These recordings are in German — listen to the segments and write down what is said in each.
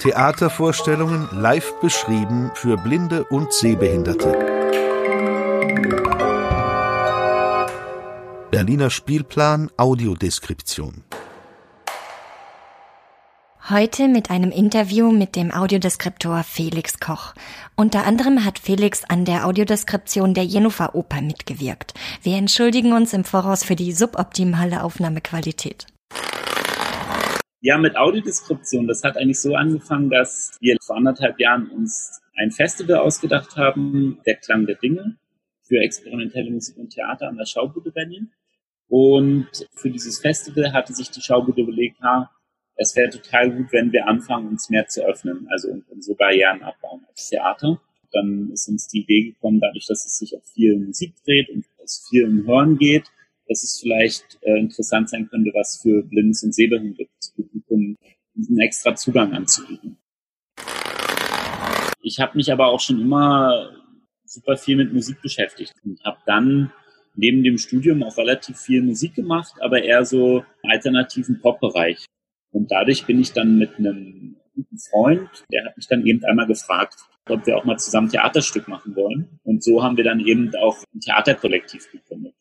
Theatervorstellungen live beschrieben für Blinde und Sehbehinderte. Berliner Spielplan Audiodeskription. Heute mit einem Interview mit dem Audiodeskriptor Felix Koch. Unter anderem hat Felix an der Audiodeskription der Jennifer Oper mitgewirkt. Wir entschuldigen uns im Voraus für die suboptimale Aufnahmequalität. Ja, mit Audiodeskription, das hat eigentlich so angefangen, dass wir vor anderthalb Jahren uns ein Festival ausgedacht haben, der Klang der Dinge, für experimentelle Musik und Theater an der Schaubude Berlin. Und für dieses Festival hatte sich die Schaubude überlegt, ha, es wäre total gut, wenn wir anfangen, uns mehr zu öffnen, also so Barrieren abbauen als Theater. Dann ist uns die Idee gekommen, dadurch, dass es sich auf viel Musik dreht und es viel um Hören geht, dass es vielleicht äh, interessant sein könnte, was für blindes und sehbehindertes Publikum einen extra Zugang anzubieten. Ich habe mich aber auch schon immer super viel mit Musik beschäftigt und habe dann neben dem Studium auch relativ viel Musik gemacht, aber eher so alternativen Pop-Bereich. Und dadurch bin ich dann mit einem guten Freund, der hat mich dann eben einmal gefragt, ob wir auch mal zusammen Theaterstück machen wollen. Und so haben wir dann eben auch ein Theaterkollektiv gegründet.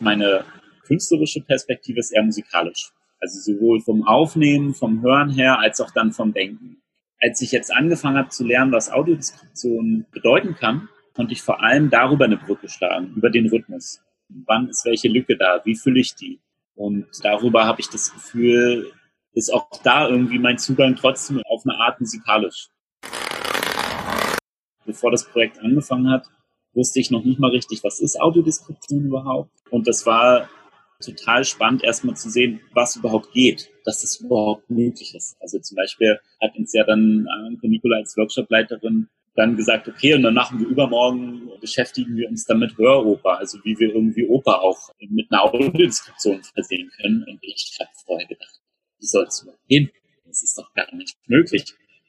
Meine künstlerische Perspektive ist eher musikalisch. Also sowohl vom Aufnehmen, vom Hören her, als auch dann vom Denken. Als ich jetzt angefangen habe zu lernen, was Audiodeskription bedeuten kann, konnte ich vor allem darüber eine Brücke schlagen, über den Rhythmus. Wann ist welche Lücke da? Wie fülle ich die? Und darüber habe ich das Gefühl, ist auch da irgendwie mein Zugang trotzdem auf eine Art musikalisch. Bevor das Projekt angefangen hat, wusste ich noch nicht mal richtig, was ist Audiodeskription überhaupt. Und das war total spannend, erstmal zu sehen, was überhaupt geht, dass das überhaupt möglich ist. Also zum Beispiel hat uns ja dann Anke Nicola als Workshopleiterin dann gesagt, okay, und dann machen wir übermorgen, beschäftigen wir uns dann mit Höroper, also wie wir irgendwie Oper auch mit einer Audiodeskription versehen können. Und ich habe vorher gedacht, wie soll es überhaupt gehen? Das ist doch gar nicht möglich.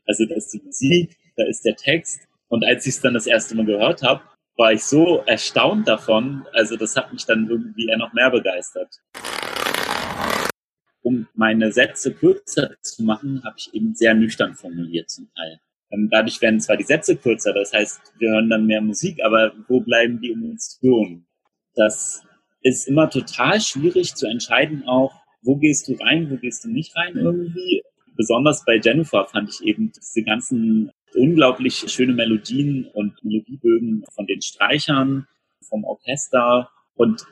Also da ist die Musik, da ist der Text. Und als ich es dann das erste Mal gehört habe, war ich so erstaunt davon. Also das hat mich dann irgendwie eher noch mehr begeistert. Um meine Sätze kürzer zu machen, habe ich eben sehr nüchtern formuliert zum Teil. Ähm, dadurch werden zwar die Sätze kürzer, das heißt, wir hören dann mehr Musik, aber wo bleiben die Emotionen? Das ist immer total schwierig zu entscheiden, auch wo gehst du rein, wo gehst du nicht rein irgendwie. Besonders bei Jennifer fand ich eben diese ganzen unglaublich schöne Melodien und Melodiebögen von den Streichern, vom Orchester und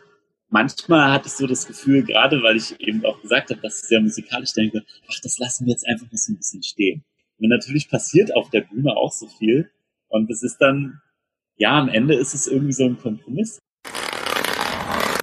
manchmal hatte ich so das Gefühl, gerade weil ich eben auch gesagt habe, dass ich sehr musikalisch denke, ach, das lassen wir jetzt einfach mal so ein bisschen stehen. Und natürlich passiert auf der Bühne auch so viel. Und es ist dann, ja, am Ende ist es irgendwie so ein Kompromiss.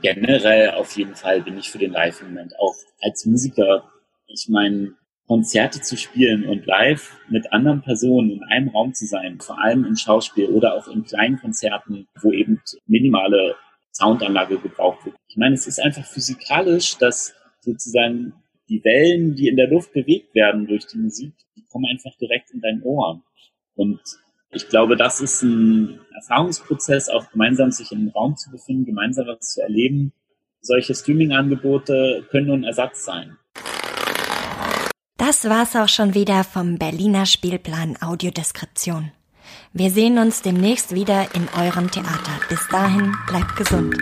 Generell auf jeden Fall bin ich für den Live-Moment. Auch als Musiker. Ich meine, Konzerte zu spielen und live mit anderen Personen in einem Raum zu sein, vor allem im Schauspiel oder auch in kleinen Konzerten, wo eben minimale Soundanlage gebraucht wird. Ich meine, es ist einfach physikalisch, dass sozusagen die Wellen, die in der Luft bewegt werden durch die Musik, die kommen einfach direkt in dein Ohr. Und ich glaube, das ist ein Erfahrungsprozess, auch gemeinsam sich in einem Raum zu befinden, gemeinsam was zu erleben. Solche Streaming-Angebote können nur ein Ersatz sein. Das war's auch schon wieder vom Berliner Spielplan Audiodeskription. Wir sehen uns demnächst wieder in eurem Theater. Bis dahin, bleibt gesund.